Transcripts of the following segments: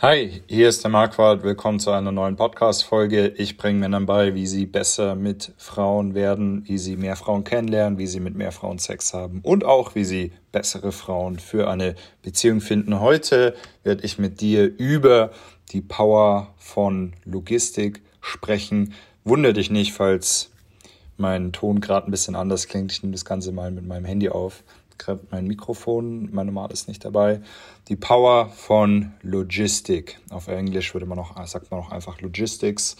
Hi, hier ist der Marquardt. Willkommen zu einer neuen Podcast-Folge. Ich bringe Männern bei, wie sie besser mit Frauen werden, wie sie mehr Frauen kennenlernen, wie sie mit mehr Frauen Sex haben und auch, wie sie bessere Frauen für eine Beziehung finden. Heute werde ich mit dir über die Power von Logistik sprechen. Wunder dich nicht, falls mein Ton gerade ein bisschen anders klingt. Ich nehme das Ganze mal mit meinem Handy auf mein Mikrofon, meine Mart ist nicht dabei. Die Power von Logistik. Auf Englisch würde man noch, sagt man auch einfach Logistics.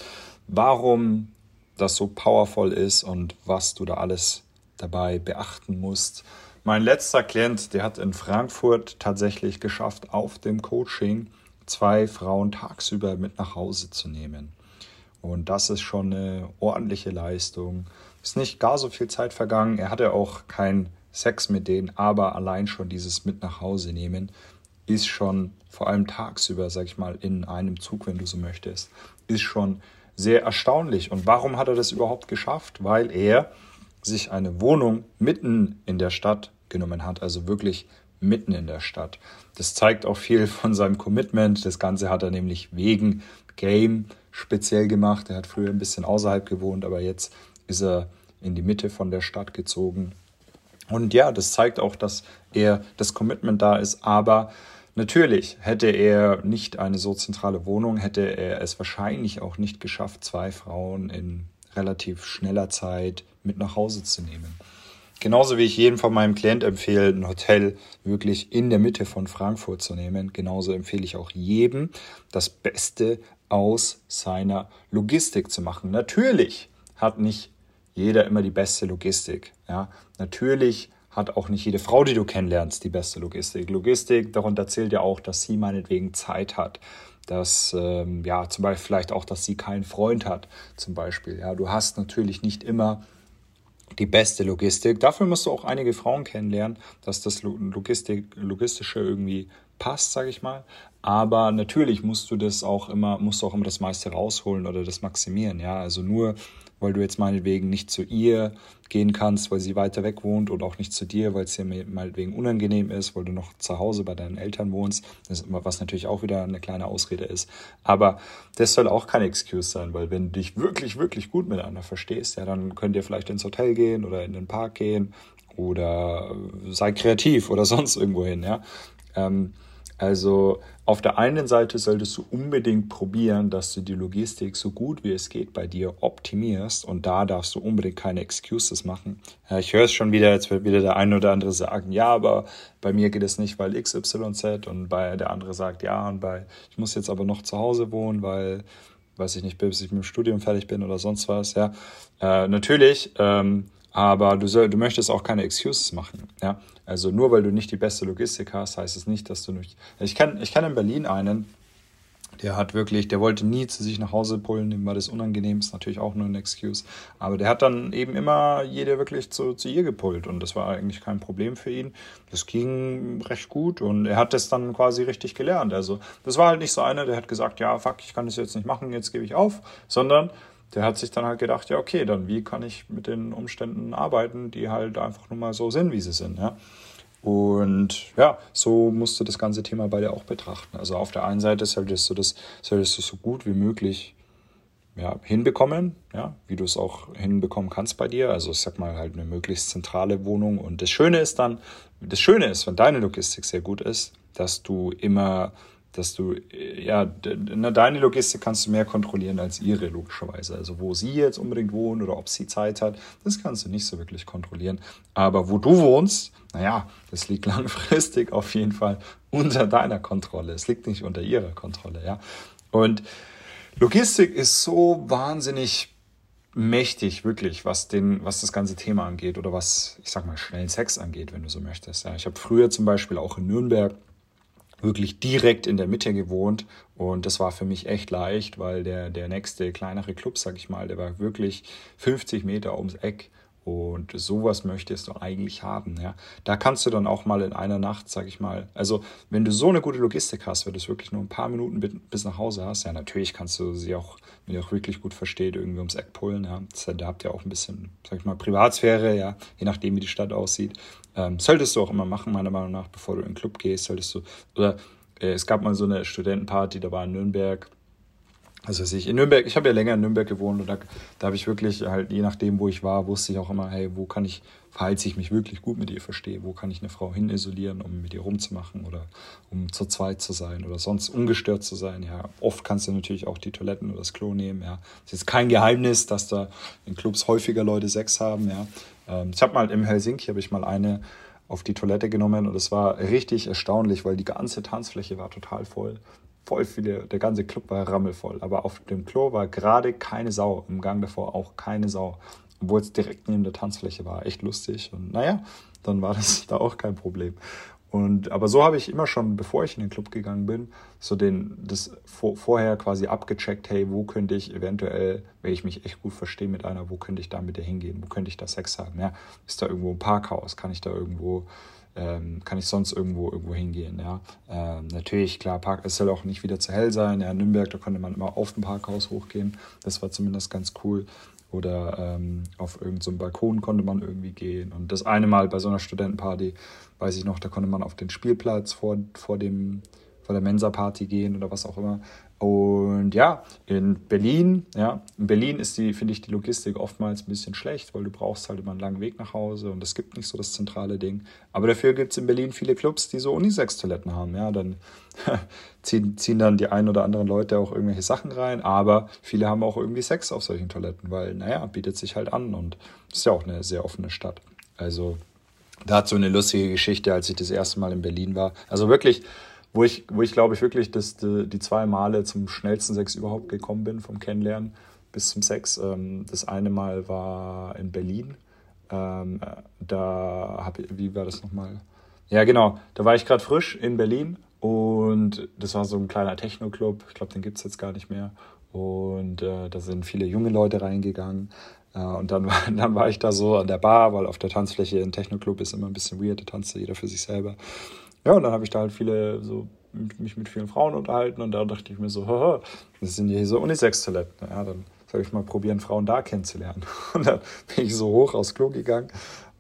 Warum das so powerful ist und was du da alles dabei beachten musst. Mein letzter Klient, der hat in Frankfurt tatsächlich geschafft, auf dem Coaching zwei Frauen tagsüber mit nach Hause zu nehmen. Und das ist schon eine ordentliche Leistung. Ist nicht gar so viel Zeit vergangen. Er hatte auch kein Sex mit denen, aber allein schon dieses mit nach Hause nehmen ist schon, vor allem tagsüber, sag ich mal, in einem Zug, wenn du so möchtest, ist schon sehr erstaunlich. Und warum hat er das überhaupt geschafft? Weil er sich eine Wohnung mitten in der Stadt genommen hat, also wirklich mitten in der Stadt. Das zeigt auch viel von seinem Commitment. Das Ganze hat er nämlich wegen Game speziell gemacht. Er hat früher ein bisschen außerhalb gewohnt, aber jetzt ist er in die Mitte von der Stadt gezogen, und ja, das zeigt auch, dass er das Commitment da ist. Aber natürlich hätte er nicht eine so zentrale Wohnung, hätte er es wahrscheinlich auch nicht geschafft, zwei Frauen in relativ schneller Zeit mit nach Hause zu nehmen. Genauso wie ich jedem von meinem Klient empfehle, ein Hotel wirklich in der Mitte von Frankfurt zu nehmen, genauso empfehle ich auch jedem, das Beste aus seiner Logistik zu machen. Natürlich hat nicht jeder immer die beste Logistik. Ja, natürlich hat auch nicht jede Frau, die du kennenlernst, die beste Logistik. Logistik, darunter zählt ja auch, dass sie meinetwegen Zeit hat. Dass, ähm, ja, zum Beispiel vielleicht auch, dass sie keinen Freund hat, zum Beispiel. Ja, du hast natürlich nicht immer die beste Logistik. Dafür musst du auch einige Frauen kennenlernen, dass das Logistik, Logistische irgendwie passt, sage ich mal. Aber natürlich musst du das auch immer, musst du auch immer das meiste rausholen oder das maximieren. Ja, also nur weil du jetzt meinetwegen nicht zu ihr gehen kannst, weil sie weiter weg wohnt und auch nicht zu dir, weil es dir meinetwegen unangenehm ist, weil du noch zu Hause bei deinen Eltern wohnst, was natürlich auch wieder eine kleine Ausrede ist. Aber das soll auch keine Excuse sein, weil wenn du dich wirklich, wirklich gut miteinander verstehst, ja, dann könnt ihr vielleicht ins Hotel gehen oder in den Park gehen oder sei kreativ oder sonst irgendwo hin, ja. Ähm, also auf der einen Seite solltest du unbedingt probieren, dass du die Logistik so gut wie es geht bei dir optimierst und da darfst du unbedingt keine Excuses machen. Ja, ich höre es schon wieder, jetzt wird wieder der eine oder andere sagen, ja, aber bei mir geht es nicht, weil XYZ und bei der andere sagt, ja, und bei, ich muss jetzt aber noch zu Hause wohnen, weil weiß ich nicht, bis ich mit dem Studium fertig bin oder sonst was, ja. Äh, natürlich, ähm, aber du, soll, du möchtest auch keine Excuses machen. Ja? Also nur weil du nicht die beste Logistik hast, heißt es nicht, dass du nicht. Ich kenne ich kenn in Berlin einen, der hat wirklich, der wollte nie zu sich nach Hause pullen, dem war das unangenehm, ist natürlich auch nur eine Excuse. Aber der hat dann eben immer jede wirklich zu, zu ihr gepullt und das war eigentlich kein Problem für ihn. Das ging recht gut und er hat das dann quasi richtig gelernt. Also das war halt nicht so einer, der hat gesagt, ja, fuck, ich kann das jetzt nicht machen, jetzt gebe ich auf, sondern der hat sich dann halt gedacht, ja, okay, dann wie kann ich mit den Umständen arbeiten, die halt einfach nur mal so sind, wie sie sind, ja. Und ja, so musst du das ganze Thema bei dir auch betrachten. Also auf der einen Seite solltest du das, solltest du so gut wie möglich ja, hinbekommen, ja, wie du es auch hinbekommen kannst bei dir. Also ich sag mal halt eine möglichst zentrale Wohnung. Und das Schöne ist dann, das Schöne ist, wenn deine Logistik sehr gut ist, dass du immer dass du, ja, deine Logistik kannst du mehr kontrollieren als ihre, logischerweise. Also wo sie jetzt unbedingt wohnt oder ob sie Zeit hat, das kannst du nicht so wirklich kontrollieren. Aber wo du wohnst, naja, das liegt langfristig auf jeden Fall unter deiner Kontrolle. Es liegt nicht unter ihrer Kontrolle, ja. Und Logistik ist so wahnsinnig mächtig, wirklich, was, den, was das ganze Thema angeht oder was, ich sag mal, schnellen Sex angeht, wenn du so möchtest. Ja, ich habe früher zum Beispiel auch in Nürnberg wirklich direkt in der Mitte gewohnt. Und das war für mich echt leicht, weil der, der nächste kleinere Club, sag ich mal, der war wirklich 50 Meter ums Eck und sowas möchtest du eigentlich haben. Ja. Da kannst du dann auch mal in einer Nacht, sag ich mal, also wenn du so eine gute Logistik hast, wenn du es wirklich nur ein paar Minuten bis nach Hause hast, ja, natürlich kannst du sie auch, wenn ihr auch wirklich gut versteht, irgendwie ums Eck pullen. Ja. Da habt ihr auch ein bisschen, sag ich mal, Privatsphäre, ja, je nachdem, wie die Stadt aussieht. Ähm, solltest du auch immer machen, meiner Meinung nach, bevor du in den Club gehst, solltest du, oder äh, es gab mal so eine Studentenparty, da war in Nürnberg also ich in Nürnberg, ich habe ja länger in Nürnberg gewohnt und da, da habe ich wirklich halt, je nachdem, wo ich war, wusste ich auch immer, hey, wo kann ich, verhalte ich mich wirklich gut mit ihr verstehe, wo kann ich eine Frau hin isolieren, um mit ihr rumzumachen oder um zu zweit zu sein oder sonst ungestört zu sein. Ja, oft kannst du natürlich auch die Toiletten oder das Klo nehmen, ja. Es ist kein Geheimnis, dass da in Clubs häufiger Leute Sex haben, ja. Ähm, ich habe mal im Helsinki, habe ich mal eine auf die Toilette genommen und es war richtig erstaunlich, weil die ganze Tanzfläche war total voll voll viele, der ganze Club war rammelvoll. Aber auf dem Klo war gerade keine Sau, im Gang davor auch keine Sau. Obwohl es direkt neben der Tanzfläche war. Echt lustig. Und naja, dann war das da auch kein Problem. Und, aber so habe ich immer schon, bevor ich in den Club gegangen bin, so den, das vor, vorher quasi abgecheckt, hey, wo könnte ich eventuell, wenn ich mich echt gut verstehe mit einer, wo könnte ich da mit der hingehen, wo könnte ich da Sex haben, ja? Ist da irgendwo ein Parkhaus? Kann ich da irgendwo ähm, kann ich sonst irgendwo irgendwo hingehen. Ja? Ähm, natürlich, klar, Park, es soll auch nicht wieder zu hell sein. Ja, in Nürnberg, da konnte man immer auf dem Parkhaus hochgehen. Das war zumindest ganz cool. Oder ähm, auf irgendeinem so Balkon konnte man irgendwie gehen. Und das eine Mal bei so einer Studentenparty, weiß ich noch, da konnte man auf den Spielplatz vor, vor, dem, vor der Mensa-Party gehen oder was auch immer. Und ja, in Berlin, ja, in Berlin ist die, finde ich, die Logistik oftmals ein bisschen schlecht, weil du brauchst halt immer einen langen Weg nach Hause und es gibt nicht so das zentrale Ding. Aber dafür gibt es in Berlin viele Clubs, die so Unisex-Toiletten haben, ja, dann ziehen, ziehen dann die ein oder anderen Leute auch irgendwelche Sachen rein, aber viele haben auch irgendwie Sex auf solchen Toiletten, weil, naja, bietet sich halt an und ist ja auch eine sehr offene Stadt. Also, da hat so eine lustige Geschichte, als ich das erste Mal in Berlin war. Also wirklich, wo ich, wo ich glaube ich wirklich dass die, die zwei Male zum schnellsten Sex überhaupt gekommen bin, vom Kennenlernen bis zum Sex. Ähm, das eine Mal war in Berlin. Ähm, da habe wie war das nochmal? Ja, genau. Da war ich gerade frisch in Berlin und das war so ein kleiner Techno-Club. Ich glaube, den gibt es jetzt gar nicht mehr. Und äh, da sind viele junge Leute reingegangen. Äh, und dann dann war ich da so an der Bar, weil auf der Tanzfläche in Techno-Club ist immer ein bisschen weird, da tanzt jeder für sich selber. Ja, und dann habe ich da halt viele, so mich mit vielen Frauen unterhalten und da dachte ich mir so, haha, das sind ja hier so Unisex-Toiletten. Ja, dann soll ich mal probieren, Frauen da kennenzulernen. Und dann bin ich so hoch aufs Klo gegangen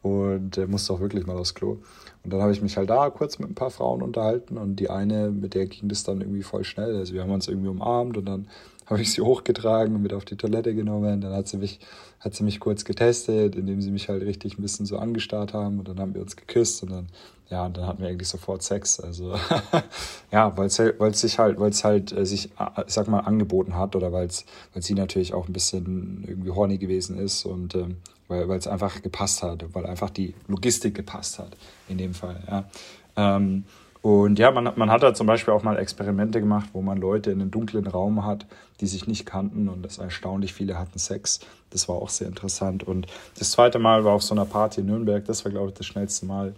und äh, musste auch wirklich mal aufs Klo. Und dann habe ich mich halt da kurz mit ein paar Frauen unterhalten und die eine, mit der ging das dann irgendwie voll schnell. Also wir haben uns irgendwie umarmt und dann habe ich sie hochgetragen und mit auf die Toilette genommen. Dann hat sie mich, hat sie mich kurz getestet, indem sie mich halt richtig ein bisschen so angestarrt haben und dann haben wir uns geküsst und dann ja, und dann hatten wir eigentlich sofort Sex. Also ja, weil es halt, sich halt, weil es halt äh, sich, äh, sag mal, angeboten hat oder weil es, weil sie natürlich auch ein bisschen irgendwie horny gewesen ist und ähm, weil es einfach gepasst hat, weil einfach die Logistik gepasst hat in dem Fall. Ja. Ähm, und ja, man, man hat da zum Beispiel auch mal Experimente gemacht, wo man Leute in einem dunklen Raum hat, die sich nicht kannten und das erstaunlich viele hatten Sex. Das war auch sehr interessant. Und das zweite Mal war auf so einer Party in Nürnberg, das war, glaube ich, das schnellste Mal,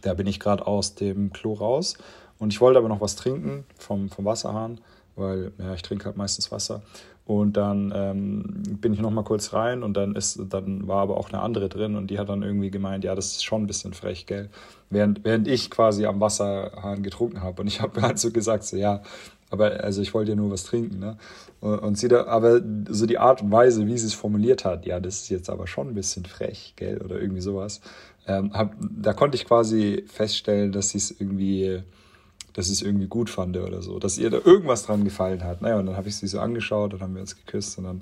da bin ich gerade aus dem Klo raus und ich wollte aber noch was trinken vom, vom Wasserhahn, weil ja, ich trinke halt meistens Wasser. Und dann ähm, bin ich noch mal kurz rein und dann ist, dann war aber auch eine andere drin und die hat dann irgendwie gemeint, ja, das ist schon ein bisschen frech, gell? Während, während ich quasi am Wasserhahn getrunken habe. Und ich habe halt so gesagt, so ja, aber also ich wollte ja nur was trinken, ne? Und sie da, aber so die Art und Weise, wie sie es formuliert hat, ja, das ist jetzt aber schon ein bisschen frech, gell? Oder irgendwie sowas ähm, hab, da konnte ich quasi feststellen, dass sie es irgendwie, dass ich es irgendwie gut fand oder so, dass ihr da irgendwas dran gefallen hat. Naja, und dann habe ich sie so angeschaut, dann haben wir uns geküsst und dann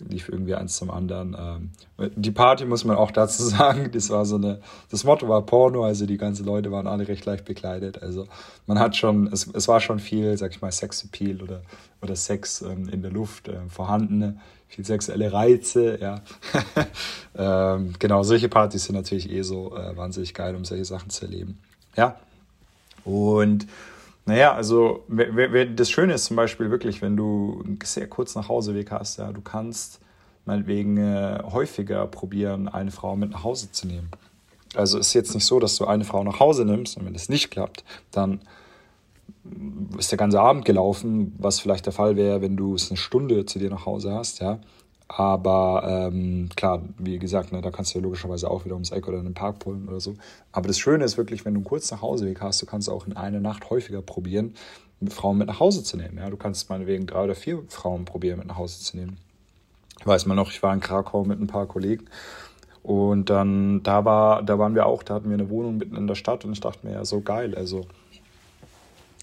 lief irgendwie eins zum anderen. Ähm, die Party muss man auch dazu sagen, das war so eine, das Motto war Porno, also die ganzen Leute waren alle recht leicht bekleidet. Also man hat schon, es, es war schon viel, sag ich mal, Sexappeal oder, oder Sex ähm, in der Luft äh, vorhanden viel sexuelle Reize, ja. ähm, genau, solche Partys sind natürlich eh so äh, wahnsinnig geil, um solche Sachen zu erleben. Ja. Und naja, also das Schöne ist zum Beispiel wirklich, wenn du einen sehr kurz nach Hauseweg hast, ja, du kannst meinetwegen äh, häufiger probieren, eine Frau mit nach Hause zu nehmen. Also ist jetzt nicht so, dass du eine Frau nach Hause nimmst und wenn das nicht klappt, dann ist der ganze Abend gelaufen, was vielleicht der Fall wäre, wenn du es eine Stunde zu dir nach Hause hast, ja. Aber ähm, klar, wie gesagt, ne, da kannst du ja logischerweise auch wieder ums Eck oder in den Park pullen oder so. Aber das Schöne ist wirklich, wenn du einen kurzen Nachhauseweg hast, du kannst auch in einer Nacht häufiger probieren, Frauen mit nach Hause zu nehmen. Ja? Du kannst meinetwegen drei oder vier Frauen probieren, mit nach Hause zu nehmen. Ich weiß mal noch, ich war in Krakau mit ein paar Kollegen und dann, da war, da waren wir auch, da hatten wir eine Wohnung mitten in der Stadt und ich dachte mir, ja, so geil, also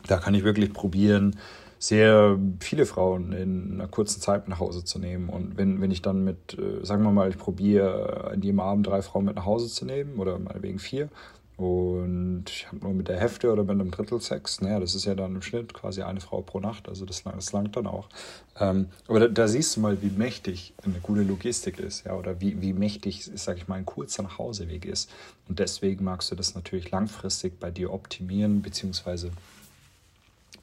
da kann ich wirklich probieren, sehr viele Frauen in einer kurzen Zeit nach Hause zu nehmen. Und wenn, wenn ich dann mit, äh, sagen wir mal, ich probiere an jedem Abend drei Frauen mit nach Hause zu nehmen oder meinetwegen vier und ich habe nur mit der Hälfte oder mit einem Drittel Sex, naja, das ist ja dann im Schnitt quasi eine Frau pro Nacht, also das, das langt dann auch. Ähm, aber da, da, siehst du mal, wie mächtig eine gute Logistik ist, ja, oder wie, wie mächtig, sag ich mal, ein kurzer Nachhauseweg ist. Und deswegen magst du das natürlich langfristig bei dir optimieren, beziehungsweise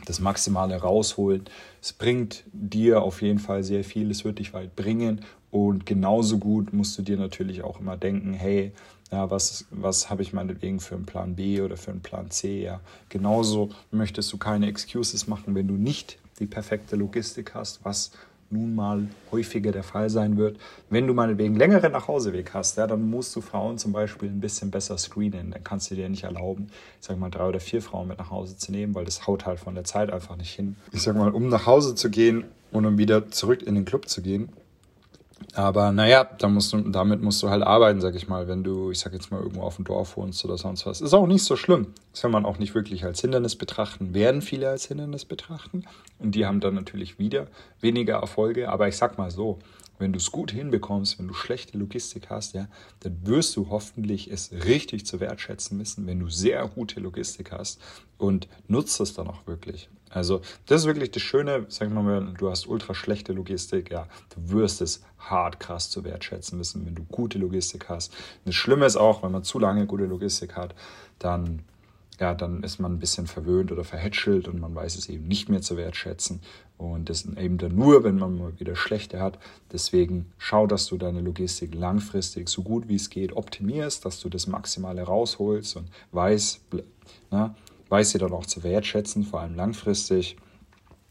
das Maximale rausholen. Es bringt dir auf jeden Fall sehr viel, es wird dich weit bringen und genauso gut musst du dir natürlich auch immer denken, hey, ja, was, was habe ich meinetwegen für einen Plan B oder für einen Plan C? Ja, genauso möchtest du keine Excuses machen, wenn du nicht die perfekte Logistik hast, was nun mal häufiger der Fall sein wird. Wenn du meinetwegen längeren Nachhauseweg hast, ja, dann musst du Frauen zum Beispiel ein bisschen besser screenen. Dann kannst du dir nicht erlauben, ich sag mal, drei oder vier Frauen mit nach Hause zu nehmen, weil das haut halt von der Zeit einfach nicht hin. Ich sag mal, um nach Hause zu gehen und um wieder zurück in den Club zu gehen, aber naja, da musst du, damit musst du halt arbeiten, sag ich mal, wenn du, ich sag jetzt mal, irgendwo auf dem Dorf wohnst oder sonst was. Ist auch nicht so schlimm. Das kann man auch nicht wirklich als Hindernis betrachten, werden viele als Hindernis betrachten. Und die haben dann natürlich wieder weniger Erfolge. Aber ich sag mal so, wenn du es gut hinbekommst, wenn du schlechte Logistik hast, ja, dann wirst du hoffentlich es richtig zu wertschätzen wissen, wenn du sehr gute Logistik hast und nutzt es dann auch wirklich. Also, das ist wirklich das Schöne, sag mal, du hast ultra schlechte Logistik, ja, du wirst es hart krass zu wertschätzen wissen, wenn du gute Logistik hast. Das Schlimme ist auch, wenn man zu lange gute Logistik hat, dann ja, dann ist man ein bisschen verwöhnt oder verhätschelt und man weiß es eben nicht mehr zu wertschätzen. Und das eben dann nur, wenn man mal wieder schlechte hat. Deswegen schau, dass du deine Logistik langfristig so gut wie es geht optimierst, dass du das Maximale rausholst und weiß, na, weiß sie dann auch zu wertschätzen, vor allem langfristig.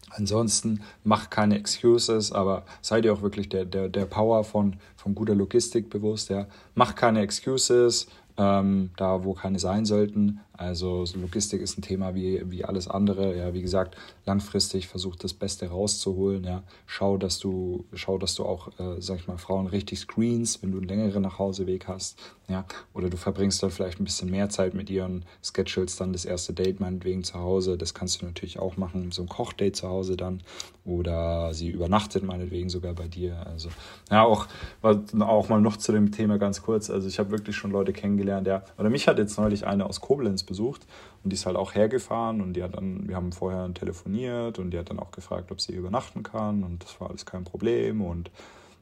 Ansonsten mach keine Excuses, aber sei dir auch wirklich der, der, der Power von, von guter Logistik bewusst. Ja. Mach keine Excuses, ähm, da wo keine sein sollten. Also Logistik ist ein Thema wie, wie alles andere. Ja, wie gesagt, langfristig versuch das Beste rauszuholen. Ja, schau, dass du, schau, dass du auch, äh, sag ich mal, Frauen richtig screens, wenn du einen längeren Nachhauseweg hast. Ja, oder du verbringst dann vielleicht ein bisschen mehr Zeit mit ihr und schedulst dann das erste Date meinetwegen zu Hause. Das kannst du natürlich auch machen, so ein Kochdate zu Hause dann. Oder sie übernachtet meinetwegen sogar bei dir. Also, ja, auch, auch mal noch zu dem Thema ganz kurz. Also ich habe wirklich schon Leute kennengelernt, ja, oder mich hat jetzt neulich eine aus Koblenz besucht und die ist halt auch hergefahren und die hat dann, wir haben vorher telefoniert und die hat dann auch gefragt, ob sie übernachten kann und das war alles kein Problem und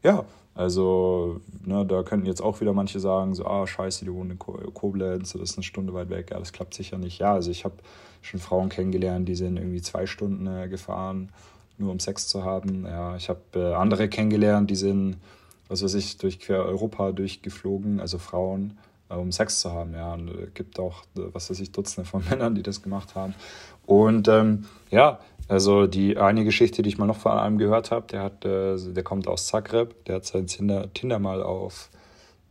ja, also ne, da könnten jetzt auch wieder manche sagen, so, ah, scheiße, die wohnen in Koblenz, das ist eine Stunde weit weg, ja, das klappt sicher nicht. Ja, also ich habe schon Frauen kennengelernt, die sind irgendwie zwei Stunden äh, gefahren, nur um Sex zu haben. Ja, ich habe äh, andere kennengelernt, die sind, was weiß ich, durch quer Europa durchgeflogen, also Frauen, um Sex zu haben. Ja, und es äh, gibt auch, äh, was weiß ich, Dutzende von Männern, die das gemacht haben. Und ähm, ja, also die eine Geschichte, die ich mal noch von einem gehört habe, der hat, äh, der kommt aus Zagreb, der hat sein Tinder, Tinder mal auf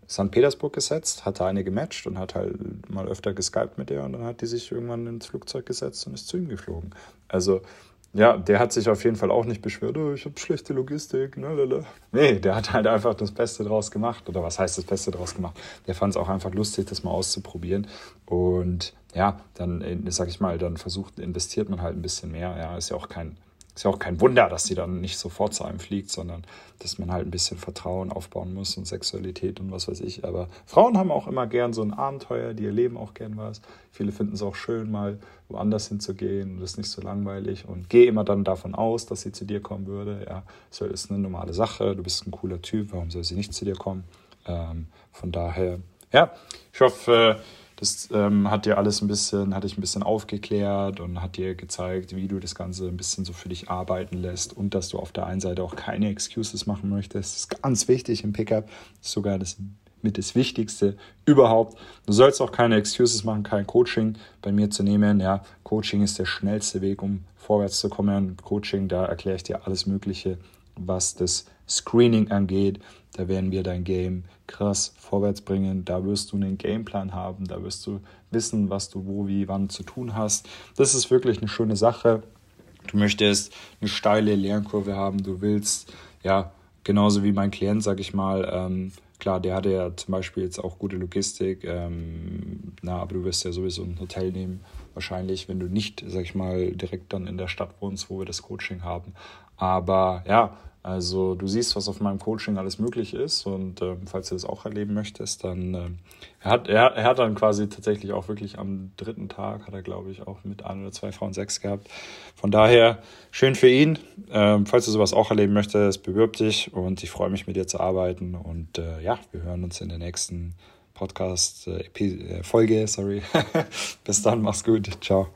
St. Petersburg gesetzt, hatte eine gematcht und hat halt mal öfter geskypt mit der und dann hat die sich irgendwann ins Flugzeug gesetzt und ist zu ihm geflogen. Also ja, der hat sich auf jeden Fall auch nicht beschwert, oh, ich habe schlechte Logistik. Lalala. Nee, der hat halt einfach das Beste draus gemacht. Oder was heißt das Beste draus gemacht? Der fand es auch einfach lustig, das mal auszuprobieren. Und ja, dann, sag ich mal, dann versucht, investiert man halt ein bisschen mehr. Ja, ist ja auch kein ist ja auch kein Wunder, dass sie dann nicht sofort zu einem fliegt, sondern dass man halt ein bisschen Vertrauen aufbauen muss und Sexualität und was weiß ich. Aber Frauen haben auch immer gern so ein Abenteuer, die erleben auch gern was. Viele finden es auch schön, mal woanders hinzugehen und das ist nicht so langweilig. Und geh immer dann davon aus, dass sie zu dir kommen würde. Ja, das ist eine normale Sache. Du bist ein cooler Typ. Warum soll sie nicht zu dir kommen? Ähm, von daher, ja, ich hoffe, das ähm, hat dir alles ein bisschen, hat dich ein bisschen aufgeklärt und hat dir gezeigt, wie du das Ganze ein bisschen so für dich arbeiten lässt und dass du auf der einen Seite auch keine Excuses machen möchtest. Das ist ganz wichtig im Pickup. Das ist sogar das mit das Wichtigste überhaupt. Du sollst auch keine Excuses machen, kein Coaching bei mir zu nehmen. Ja, Coaching ist der schnellste Weg, um vorwärts zu kommen. Coaching, da erkläre ich dir alles Mögliche, was das Screening angeht. Da werden wir dein Game krass vorwärts bringen. Da wirst du einen Gameplan haben. Da wirst du wissen, was du wo, wie, wann zu tun hast. Das ist wirklich eine schöne Sache. Du möchtest eine steile Lernkurve haben. Du willst, ja, genauso wie mein Klient, sag ich mal, ähm, klar, der hatte ja zum Beispiel jetzt auch gute Logistik, ähm, na, aber du wirst ja sowieso ein Hotel nehmen wahrscheinlich, wenn du nicht, sag ich mal, direkt dann in der Stadt wohnst, wo wir das Coaching haben. Aber ja, also du siehst, was auf meinem Coaching alles möglich ist und äh, falls du das auch erleben möchtest, dann äh, er hat er, er hat dann quasi tatsächlich auch wirklich am dritten Tag hat er glaube ich auch mit ein oder zwei Frauen Sex gehabt. Von daher schön für ihn. Ähm, falls du sowas auch erleben möchtest, bewirb dich und ich freue mich mit dir zu arbeiten und äh, ja, wir hören uns in der nächsten Podcast äh, Folge. Sorry. Bis dann, mach's gut, ciao.